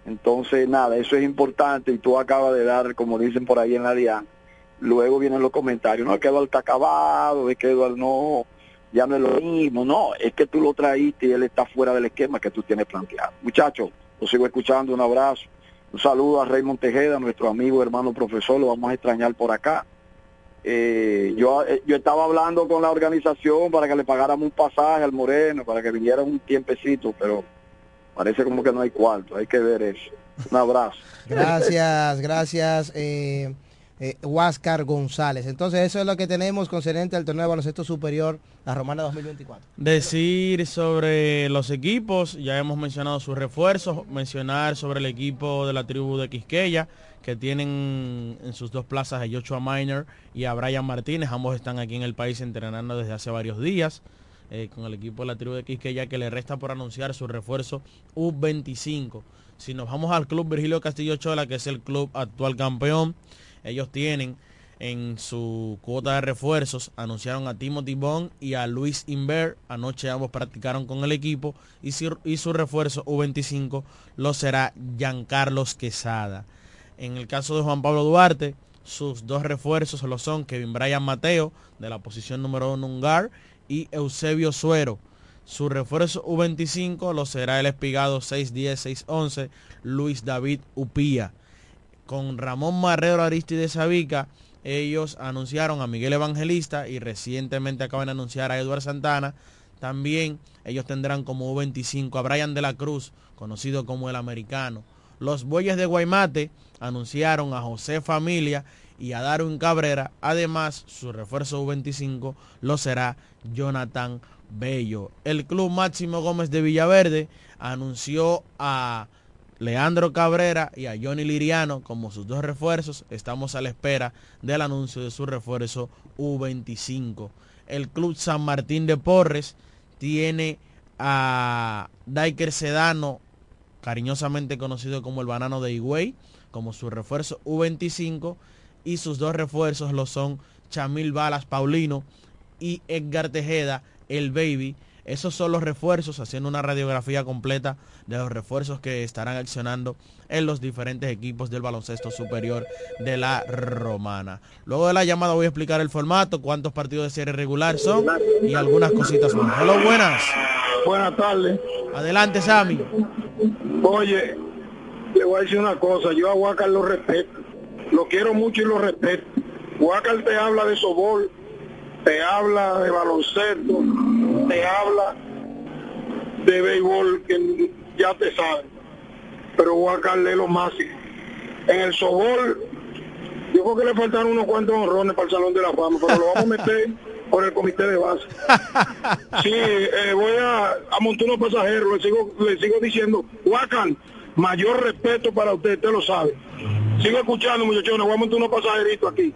Entonces, nada, eso es importante y tú acabas de dar, como dicen por ahí en la DIAN, luego vienen los comentarios, no, que Eduardo está acabado, es que Eduardo no, ya no es lo mismo, no, es que tú lo traíste y él está fuera del esquema que tú tienes planteado. Muchachos, lo sigo escuchando, un abrazo, un saludo a Raymond Tejeda, nuestro amigo, hermano profesor, lo vamos a extrañar por acá. Eh, yo, eh, yo estaba hablando con la organización para que le pagáramos un pasaje al Moreno, para que viniera un tiempecito, pero parece como que no hay cuarto, hay que ver eso. Un abrazo. Gracias, gracias, eh, eh, Huáscar González. Entonces, eso es lo que tenemos concerniente al torneo de baloncesto superior, la Romana 2024. Decir sobre los equipos, ya hemos mencionado sus refuerzos, mencionar sobre el equipo de la tribu de Quisqueya, que tienen en sus dos plazas a Joshua Miner y a Brian Martínez, ambos están aquí en el país entrenando desde hace varios días. eh, con el equipo de la tribu de Quisqueya que le resta por anunciar su refuerzo U25. Si nos vamos al club Virgilio Castillo Chola, que es el club actual campeón, ellos tienen en su cuota de refuerzos, anunciaron a Timothy Bond y a Luis Inver. Anoche ambos practicaron con el equipo y su, y su refuerzo U25 lo será Giancarlos Quesada. En el caso de Juan Pablo Duarte, sus dos refuerzos lo son Kevin Bryan Mateo, de la posición número uno Ungar, y Eusebio Suero. Su refuerzo U25 lo será el espigado 610-611 Luis David Upía. Con Ramón Marrero Aristides Sabica, ellos anunciaron a Miguel Evangelista y recientemente acaban de anunciar a Eduard Santana. También ellos tendrán como U25 a Brian de la Cruz, conocido como el americano. Los Bueyes de Guaymate anunciaron a José Familia y a Darwin Cabrera. Además, su refuerzo U25 lo será Jonathan Bello. El club Máximo Gómez de Villaverde anunció a Leandro Cabrera y a Johnny Liriano como sus dos refuerzos. Estamos a la espera del anuncio de su refuerzo U25. El club San Martín de Porres tiene a Daiker Sedano, cariñosamente conocido como el banano de Higüey, como su refuerzo U25 y sus dos refuerzos lo son Chamil Balas Paulino y Edgar Tejeda, el baby. Esos son los refuerzos, haciendo una radiografía completa de los refuerzos que estarán accionando en los diferentes equipos del baloncesto superior de la Romana. Luego de la llamada voy a explicar el formato, cuántos partidos de serie regular son y algunas cositas más. Hola, buenas. Buenas tardes. Adelante, Sammy. Oye, le voy a decir una cosa, yo a Huacal lo respeto, lo quiero mucho y lo respeto. Huacal te habla de sobol, te habla de baloncesto, te habla de béisbol, que ya te saben. Pero Huacal es lo máximo. En el sobol, yo creo que le faltaron unos cuantos honrones para el Salón de la Fama, pero lo vamos a meter por el comité de base. Sí, eh, voy a, a montar unos pasajeros, le sigo, le sigo diciendo, Huacal, mayor respeto para usted, usted lo sabe. Sigo escuchando, muchachones. Voy a montar unos pasajeritos aquí.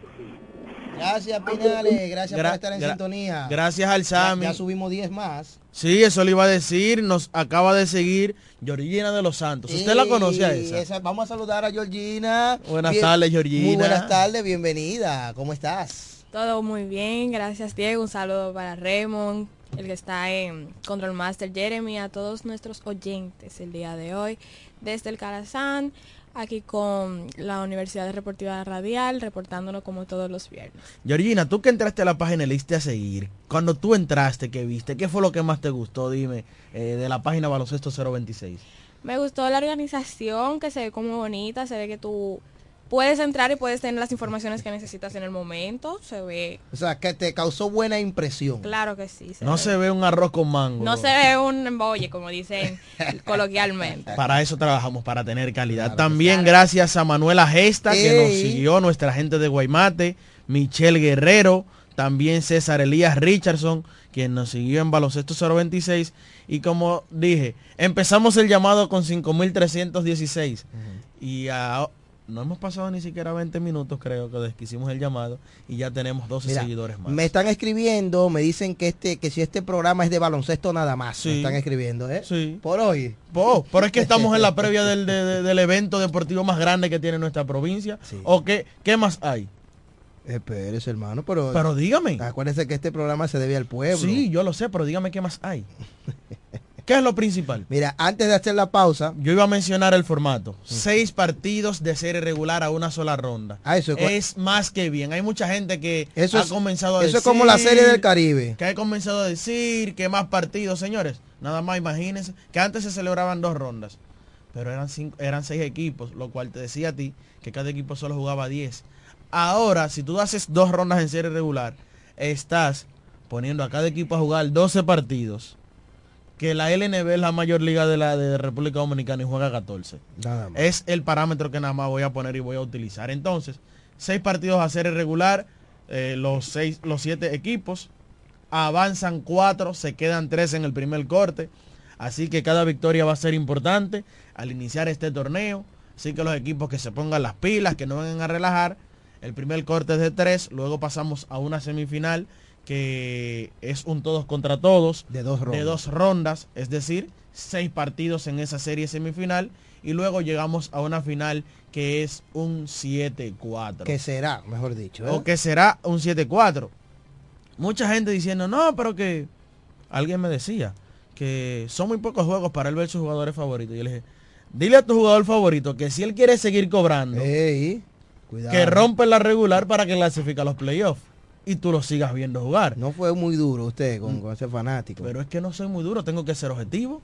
Gracias, Pinales. Gracias Gra- por estar en sintonía. Gracias al Sami. ya subimos 10 más. Sí, eso le iba a decir. Nos acaba de seguir Georgina de los Santos. ¿Usted la conoce a esa? Vamos a saludar a Georgina. Buenas tardes, Georgina. Muy buenas tardes, bienvenida. ¿Cómo estás? Todo muy bien, gracias Diego. Un saludo para Raymond, el que está en Control Master Jeremy, a todos nuestros oyentes el día de hoy, desde el Carazán, aquí con la Universidad Deportiva Radial, reportándonos como todos los viernes. Georgina, tú que entraste a la página y le diste a seguir. Cuando tú entraste, ¿qué viste? ¿Qué fue lo que más te gustó? Dime, eh, de la página Baloncesto 026. Me gustó la organización, que se ve como bonita, se ve que tú puedes entrar y puedes tener las informaciones que necesitas en el momento, se ve, O sea, que te causó buena impresión. claro que sí. se No ve. se ve un arroz con mango. No se ve un embolle, como dicen coloquialmente. Para eso trabajamos, para tener calidad. También gracias a Manuela Gesta, que nos siguió, nuestra gente de Guaymate, Michelle Guerrero, también César Elías Richardson, quien nos siguió en Baloncesto 026. Y como dije, empezamos el llamado con 5.316. Y a- no hemos pasado ni siquiera 20 minutos, creo, que desde que hicimos el llamado. Y ya tenemos 12 Mira, seguidores más. Me están escribiendo, me dicen que este, que si este programa es de baloncesto nada más. Me están escribiendo, ¿eh? Sí. Por hoy. Oh, pero es que estamos en la previa del, de- de- del evento deportivo más grande que tiene nuestra provincia. ¿O qué, qué más hay? Espérese, hermano, pero... Pero dígame. Acuérdese que este programa se debe al pueblo. Sí, yo lo sé, pero dígame qué más hay. ¿Qué es lo principal? Mira, antes de hacer la pausa... Yo iba a mencionar el formato. Seis partidos de serie regular a una sola ronda. Ah, eso es- es más que bien. Hay mucha gente que Eso ha es- comenzado a eso decir... es como la serie del Caribe. Que ha comenzado a decir que más partidos, señores. Nada más imagínense que antes se celebraban dos rondas. Pero eran, cinco, eran seis equipos, lo cual te decía a ti que cada equipo solo jugaba 10. Ahora, si tú haces dos rondas en serie regular, estás poniendo a cada equipo a jugar 12 partidos. Que la LNB es la mayor liga de la de República Dominicana y juega 14. Nada más. Es el parámetro que nada más voy a poner y voy a utilizar. Entonces, seis partidos a serie regular, eh, los seis, los siete equipos, avanzan cuatro, se quedan tres en el primer corte. Así que cada victoria va a ser importante al iniciar este torneo. Así que los equipos que se pongan las pilas, que no vengan a relajar. El primer corte es de tres, luego pasamos a una semifinal que es un todos contra todos. De dos rondas. De dos rondas, es decir, seis partidos en esa serie semifinal. Y luego llegamos a una final que es un 7-4. Que será, mejor dicho. ¿eh? O que será un 7-4. Mucha gente diciendo, no, pero que alguien me decía que son muy pocos juegos para él ver sus jugadores favoritos. Yo le dije, dile a tu jugador favorito que si él quiere seguir cobrando, Ey, que rompe la regular para que clasifique a los playoffs y tú lo sigas viendo jugar. No fue muy duro usted con, con ese fanático. Pero es que no soy muy duro, tengo que ser objetivo.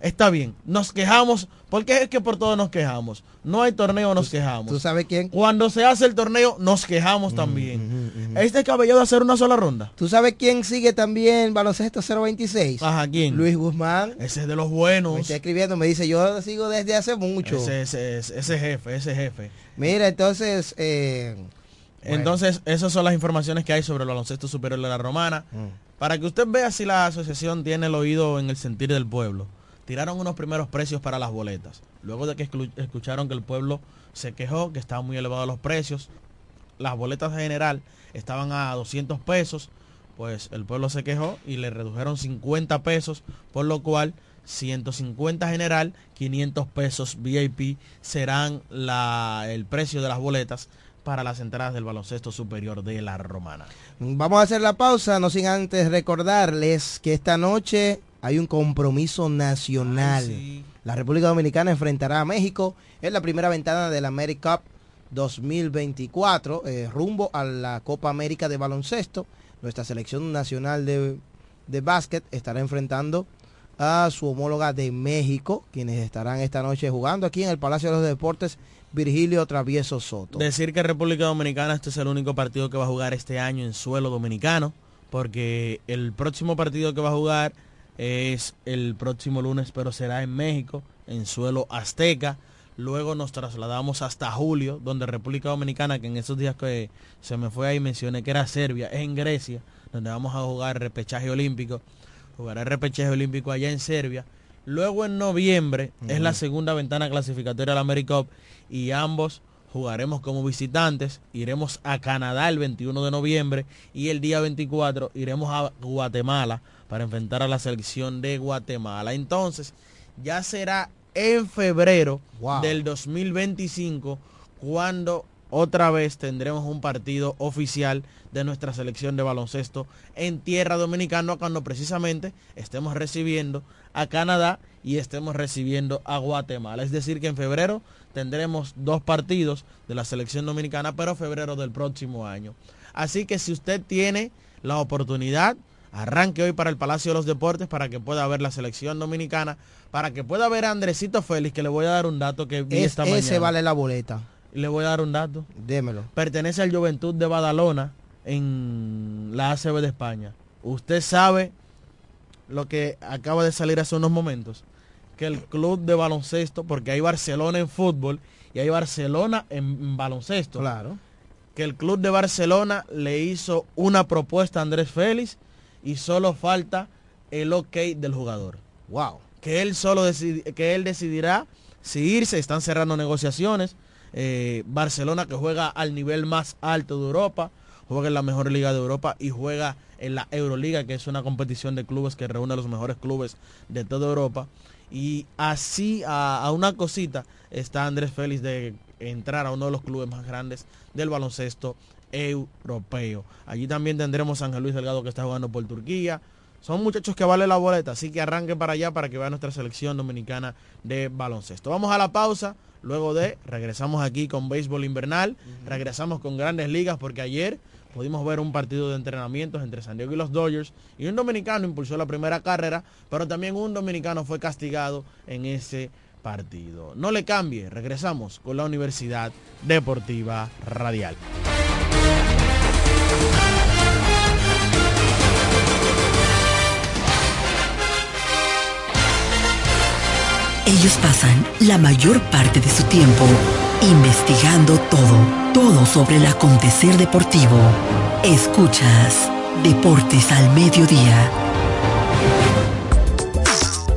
Está bien, nos quejamos, porque es que por todo nos quejamos. No hay torneo, nos quejamos. ¿Tú sabes quién? Cuando se hace el torneo, nos quejamos también. ¿Es descabellado hacer una sola ronda? ¿Tú sabes quién sigue también baloncesto 026? Ajá, ¿quién? Luis Guzmán. Ese es de los buenos. Me está escribiendo, me dice, yo sigo desde hace mucho. Ese, ese, ese, ese jefe, ese jefe. Mira, entonces... eh, bueno. Entonces, esas son las informaciones que hay sobre el baloncesto superior de la romana. Mm. Para que usted vea si la asociación tiene el oído en el sentir del pueblo. Tiraron unos primeros precios para las boletas. Luego de que escu- escucharon que el pueblo se quejó, que estaban muy elevados los precios. Las boletas en general estaban a 200 pesos. Pues el pueblo se quejó y le redujeron 50 pesos. Por lo cual 150 general, 500 pesos VIP serán la, el precio de las boletas para las entradas del baloncesto superior de la Romana. Vamos a hacer la pausa, no sin antes recordarles que esta noche hay un compromiso nacional. La República Dominicana enfrentará a México en la primera ventana de la AmeriCup 2024, eh, rumbo a la Copa América de Baloncesto. Nuestra selección nacional de, de básquet estará enfrentando a su homóloga de México, quienes estarán esta noche jugando aquí en el Palacio de los Deportes Virgilio Travieso Soto. Decir que República Dominicana este es el único partido que va a jugar este año en suelo dominicano, porque el próximo partido que va a jugar es el próximo lunes, pero será en México, en suelo azteca. Luego nos trasladamos hasta julio, donde República Dominicana, que en esos días que se me fue ahí mencioné que era Serbia, es en Grecia, donde vamos a jugar repechaje olímpico. Jugará repechaje olímpico allá en Serbia. Luego en noviembre es la segunda ventana clasificatoria de la AmeriCup y ambos jugaremos como visitantes, iremos a Canadá el 21 de noviembre y el día 24 iremos a Guatemala para enfrentar a la selección de Guatemala. Entonces, ya será en febrero del 2025 cuando otra vez tendremos un partido oficial de nuestra selección de baloncesto en tierra dominicana cuando precisamente estemos recibiendo a Canadá y estemos recibiendo a Guatemala. Es decir, que en febrero tendremos dos partidos de la selección dominicana, pero febrero del próximo año. Así que si usted tiene la oportunidad, arranque hoy para el Palacio de los Deportes para que pueda ver la selección dominicana, para que pueda ver a Andresito Félix, que le voy a dar un dato que vi esta mañana. Ese vale la boleta. Le voy a dar un dato. Démelo. Pertenece al Juventud de Badalona en la ACB de España. Usted sabe lo que acaba de salir hace unos momentos, que el club de baloncesto, porque hay Barcelona en fútbol y hay Barcelona en baloncesto. Claro. Que el club de Barcelona le hizo una propuesta a Andrés Félix y solo falta el ok del jugador. Wow. Que él solo que él decidirá si irse, están cerrando negociaciones eh, Barcelona que juega al nivel más alto de Europa, juega en la mejor liga de Europa y juega en la Euroliga, que es una competición de clubes que reúne a los mejores clubes de toda Europa. Y así a, una cosita está Andrés Félix de entrar a uno de los clubes más grandes del baloncesto europeo. Allí también tendremos a Ángel Luis Delgado que está jugando por Turquía. Son muchachos que vale la boleta, así que arranquen para allá para que vean nuestra selección dominicana de baloncesto. Vamos a la pausa. Luego de, regresamos aquí con béisbol invernal, regresamos con grandes ligas porque ayer pudimos ver un partido de entrenamientos entre San Diego y los Dodgers y un dominicano impulsó la primera carrera, pero también un dominicano fue castigado en ese partido. No le cambie, regresamos con la Universidad Deportiva Radial. Ellos pasan la mayor parte de su tiempo investigando todo, todo sobre el acontecer deportivo. Escuchas Deportes al Mediodía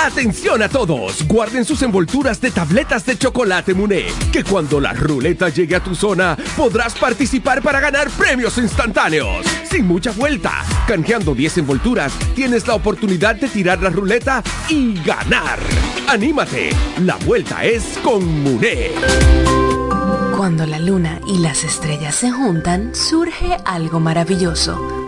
Atención a todos, guarden sus envolturas de tabletas de chocolate Muné, que cuando la ruleta llegue a tu zona podrás participar para ganar premios instantáneos. Sin mucha vuelta, canjeando 10 envolturas, tienes la oportunidad de tirar la ruleta y ganar. Anímate, la vuelta es con Muné. Cuando la luna y las estrellas se juntan, surge algo maravilloso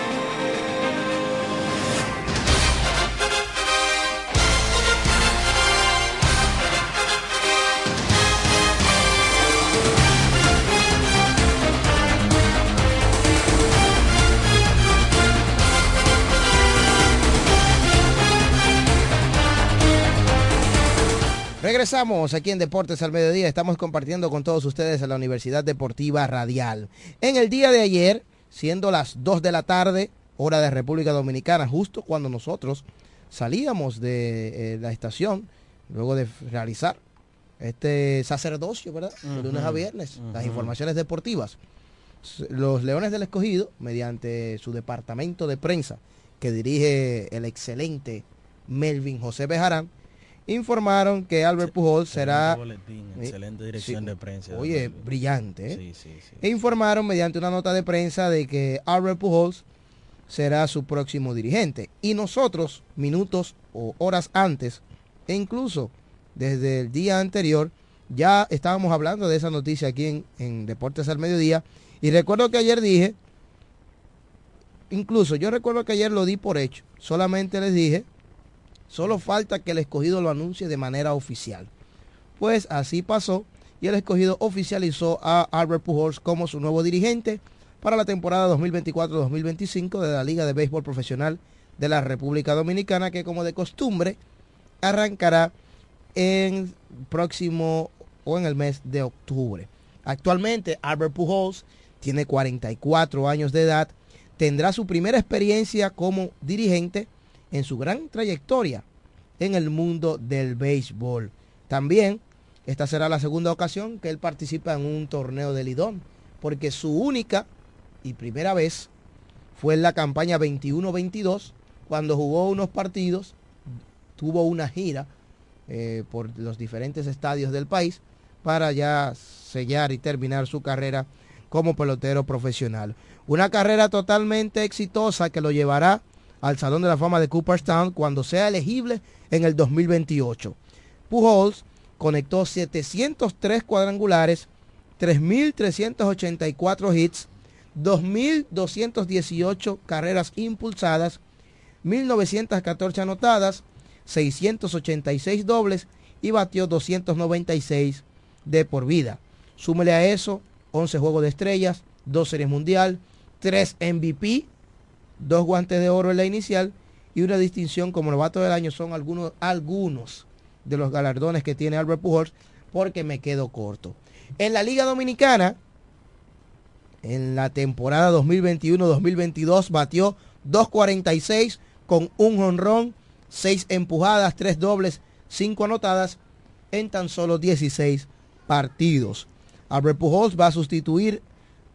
Regresamos aquí en Deportes al Mediodía. Estamos compartiendo con todos ustedes en la Universidad Deportiva Radial. En el día de ayer, siendo las 2 de la tarde, hora de República Dominicana, justo cuando nosotros salíamos de eh, la estación, luego de realizar este sacerdocio, ¿verdad? De lunes a viernes, las informaciones deportivas. Los Leones del Escogido, mediante su departamento de prensa, que dirige el excelente Melvin José Bejarán, informaron que Albert Pujols será... boletín, Eh, excelente dirección sí. de prensa. Oye, brillante, ¿eh? Sí, sí, sí. E informaron mediante una nota de prensa de que Albert Pujols será su próximo dirigente. Y nosotros, minutos o horas antes, e incluso desde el día anterior, ya estábamos hablando de esa noticia aquí en, en Deportes al Mediodía. Y recuerdo que ayer dije, incluso yo recuerdo que ayer lo di por hecho. Solamente les dije, solo falta que el escogido lo anuncie de manera oficial. Pues así pasó y el escogido oficializó a Albert Pujols como su nuevo dirigente para la temporada 2024-2025 de la Liga de Béisbol Profesional de la República Dominicana que como de costumbre arrancará en próximo o en el mes de octubre. Actualmente Albert Pujols tiene 44 años de edad, tendrá su primera experiencia como dirigente en su gran trayectoria en el mundo del béisbol. También esta será la segunda ocasión que él participa en un torneo de Lidón, porque su única y primera vez fue en la campaña 21-22, cuando jugó unos partidos, tuvo una gira eh, por los diferentes estadios del país para ya sellar y terminar su carrera como pelotero profesional. Una carrera totalmente exitosa que lo llevará al Salón de la Fama de Cooperstown cuando sea elegible en el 2028. Pujols conectó 703 cuadrangulares, 3.384 hits, 2.218 carreras impulsadas, 1.914 anotadas, 686 dobles y batió 296 de por vida. Súmele a eso 11 juegos de estrellas, 2 series mundial, 3 MVP, 2 guantes de oro en la inicial y una distinción como novato del año son algunos, algunos de los galardones que tiene Albert Pujols porque me quedo corto. En la Liga Dominicana, en la temporada 2021-2022 batió 2.46 con un jonrón, 6 empujadas, 3 dobles, 5 anotadas en tan solo 16 partidos. Albert Pujols va a sustituir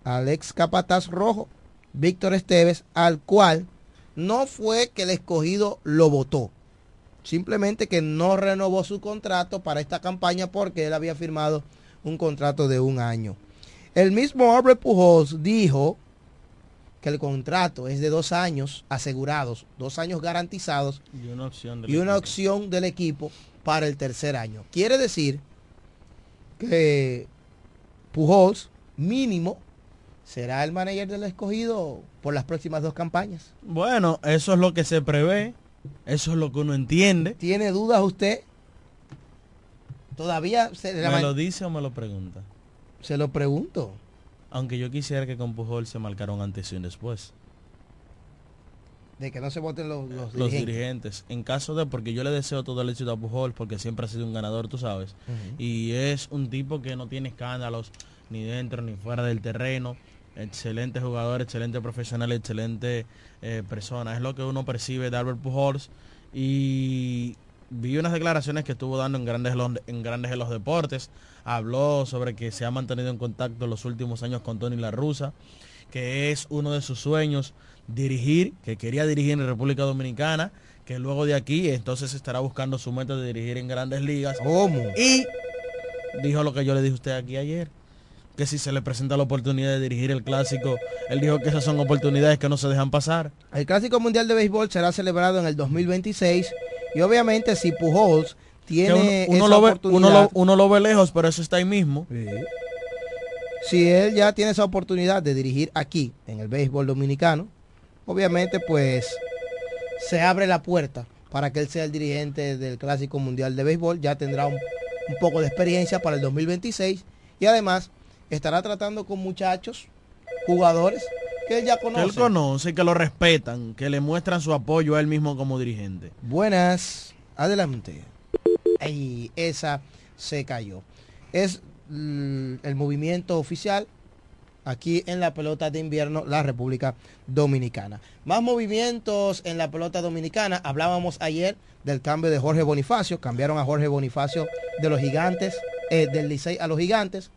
al ex capataz rojo, Víctor Esteves, al cual no fue que el escogido lo votó. Simplemente que no renovó su contrato para esta campaña porque él había firmado un contrato de un año. El mismo Albert Pujols dijo que el contrato es de dos años asegurados, dos años garantizados Y una opción del y una equipo. opción del equipo para el tercer año. Quiere decir que Pujols mínimo será el manager del escogido por las próximas dos campañas. Bueno, eso es lo que se prevé, eso es lo que uno entiende. ¿Tiene dudas usted? Todavía se, ¿Me lo dice o me lo pregunta? se lo pregunto. Aunque yo quisiera que con Pujol se marcara un antes y un después. De que no se voten los, los Los dirigentes. dirigentes. En caso de, porque yo le deseo todo el éxito a Pujol, porque siempre ha sido un ganador, tú sabes. Y es un tipo que no tiene escándalos ni dentro ni fuera del terreno. Excelente jugador, excelente profesional, excelente eh, persona. Es lo que uno percibe de Albert Pujols. Y vi unas declaraciones que estuvo dando en grandes, de los- en grandes de los deportes. Habló sobre que se ha mantenido en contacto en los últimos años con Tony La Russa, que es uno de sus sueños dirigir, que quería dirigir en República Dominicana, que luego de aquí entonces estará buscando su meta de dirigir en grandes ligas. ¿Cómo? Y dijo lo que yo le dije a usted aquí ayer, que si se le presenta la oportunidad de dirigir el clásico, él dijo que esas son oportunidades que no se dejan pasar. El Clásico Mundial de Béisbol será celebrado en el 2026 y obviamente si Pujols tiene uno, uno esa lo ve, oportunidad, uno, lo, uno lo ve lejos, pero eso está ahí mismo. si él ya tiene esa oportunidad de dirigir aquí en el béisbol dominicano, obviamente pues se abre la puerta para que él sea el dirigente del Clásico Mundial de Béisbol, ya tendrá un, un poco de experiencia para el 2026 y además estará tratando con muchachos, jugadores que él ya Que él conoce. conoce, que lo respetan, que le muestran su apoyo a él mismo como dirigente. Buenas, adelante. y esa se cayó. Es mm, el movimiento oficial aquí en la pelota de invierno, la República Dominicana. Más movimientos en la pelota dominicana. Hablábamos ayer del cambio de Jorge Bonifacio. Cambiaron a Jorge Bonifacio de los gigantes, eh, del Licey a los gigantes,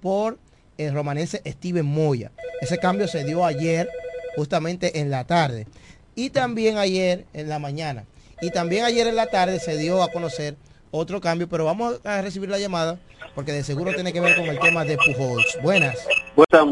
por el romanense Steven Moya. Ese cambio se dio ayer, justamente en la tarde. Y también ayer en la mañana. Y también ayer en la tarde se dio a conocer otro cambio, pero vamos a recibir la llamada porque de seguro tiene que ver con el tema de Pujols. Buenas. Buenas,